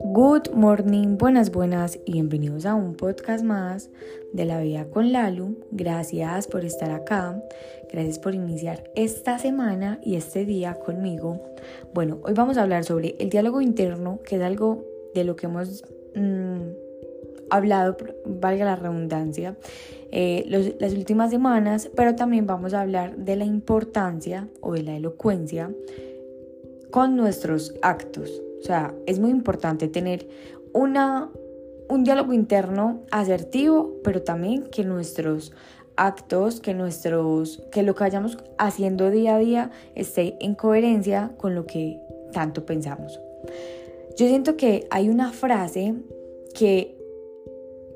Good morning, buenas, buenas y bienvenidos a un podcast más de la vida con Lalu. Gracias por estar acá, gracias por iniciar esta semana y este día conmigo. Bueno, hoy vamos a hablar sobre el diálogo interno, que es algo de lo que hemos mm, hablado, valga la redundancia, eh, las últimas semanas, pero también vamos a hablar de la importancia o de la elocuencia con nuestros actos. O sea, es muy importante tener una, un diálogo interno asertivo, pero también que nuestros actos, que nuestros, que lo que vayamos haciendo día a día esté en coherencia con lo que tanto pensamos. Yo siento que hay una frase que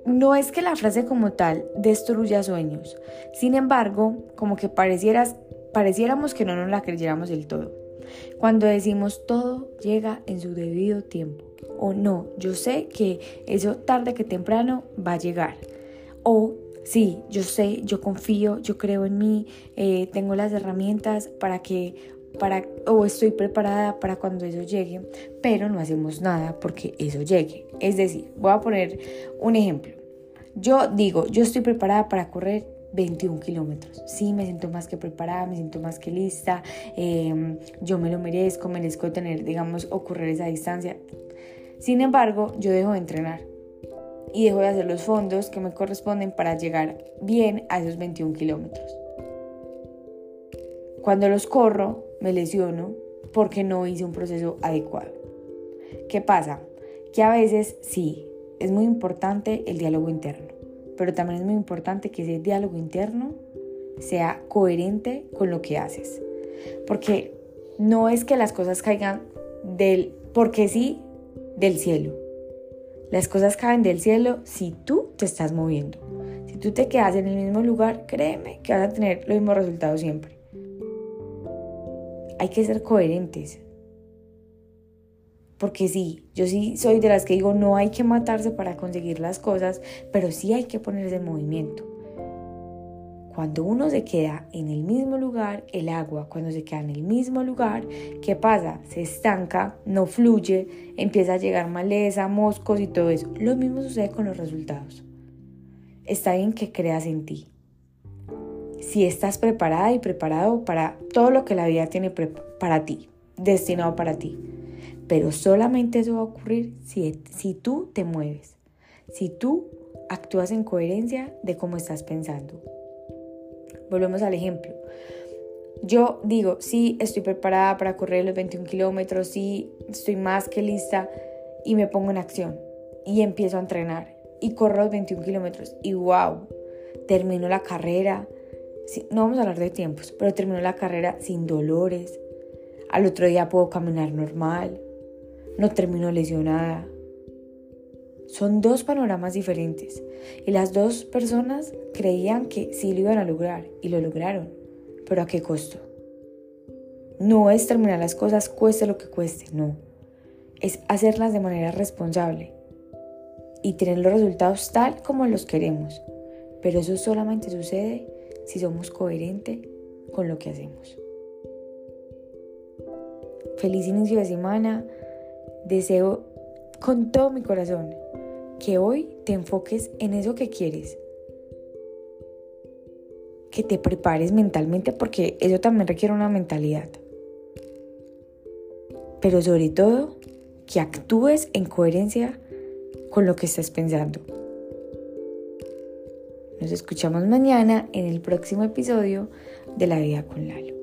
no es que la frase como tal destruya sueños, sin embargo, como que parecieras, pareciéramos que no nos la creyéramos del todo. Cuando decimos todo llega en su debido tiempo. O no, yo sé que eso tarde que temprano va a llegar. O sí, yo sé, yo confío, yo creo en mí, eh, tengo las herramientas para que, para, o estoy preparada para cuando eso llegue, pero no hacemos nada porque eso llegue. Es decir, voy a poner un ejemplo. Yo digo, yo estoy preparada para correr 21 kilómetros. Sí, me siento más que preparada, me siento más que lista, em, yo me lo merezco, merezco tener, digamos, ocurrir esa distancia. Sin embargo, yo dejo de entrenar y dejo de hacer los fondos que me corresponden para llegar bien a esos 21 kilómetros. Cuando los corro, me lesiono porque no hice un proceso adecuado. ¿Qué pasa? Que a veces sí, es muy importante el diálogo interno pero también es muy importante que ese diálogo interno sea coherente con lo que haces. Porque no es que las cosas caigan del, porque sí, del cielo. Las cosas caen del cielo si tú te estás moviendo. Si tú te quedas en el mismo lugar, créeme que vas a tener los mismos resultados siempre. Hay que ser coherentes. Porque sí, yo sí soy de las que digo, no hay que matarse para conseguir las cosas, pero sí hay que ponerse en movimiento. Cuando uno se queda en el mismo lugar, el agua, cuando se queda en el mismo lugar, ¿qué pasa? Se estanca, no fluye, empieza a llegar maleza, moscos y todo eso. Lo mismo sucede con los resultados. Está bien que creas en ti. Si estás preparada y preparado para todo lo que la vida tiene para ti, destinado para ti. Pero solamente eso va a ocurrir si, si tú te mueves, si tú actúas en coherencia de cómo estás pensando. Volvemos al ejemplo. Yo digo, sí, estoy preparada para correr los 21 kilómetros, sí, estoy más que lista y me pongo en acción y empiezo a entrenar y corro los 21 kilómetros y wow, termino la carrera. No vamos a hablar de tiempos, pero termino la carrera sin dolores. Al otro día puedo caminar normal, no terminó lesionada. Son dos panoramas diferentes y las dos personas creían que sí lo iban a lograr y lo lograron, pero ¿a qué costo? No es terminar las cosas cueste lo que cueste, no. Es hacerlas de manera responsable y tener los resultados tal como los queremos. Pero eso solamente sucede si somos coherentes con lo que hacemos. Feliz inicio de semana. Deseo con todo mi corazón que hoy te enfoques en eso que quieres. Que te prepares mentalmente porque eso también requiere una mentalidad. Pero sobre todo, que actúes en coherencia con lo que estás pensando. Nos escuchamos mañana en el próximo episodio de La Vida con Lalo.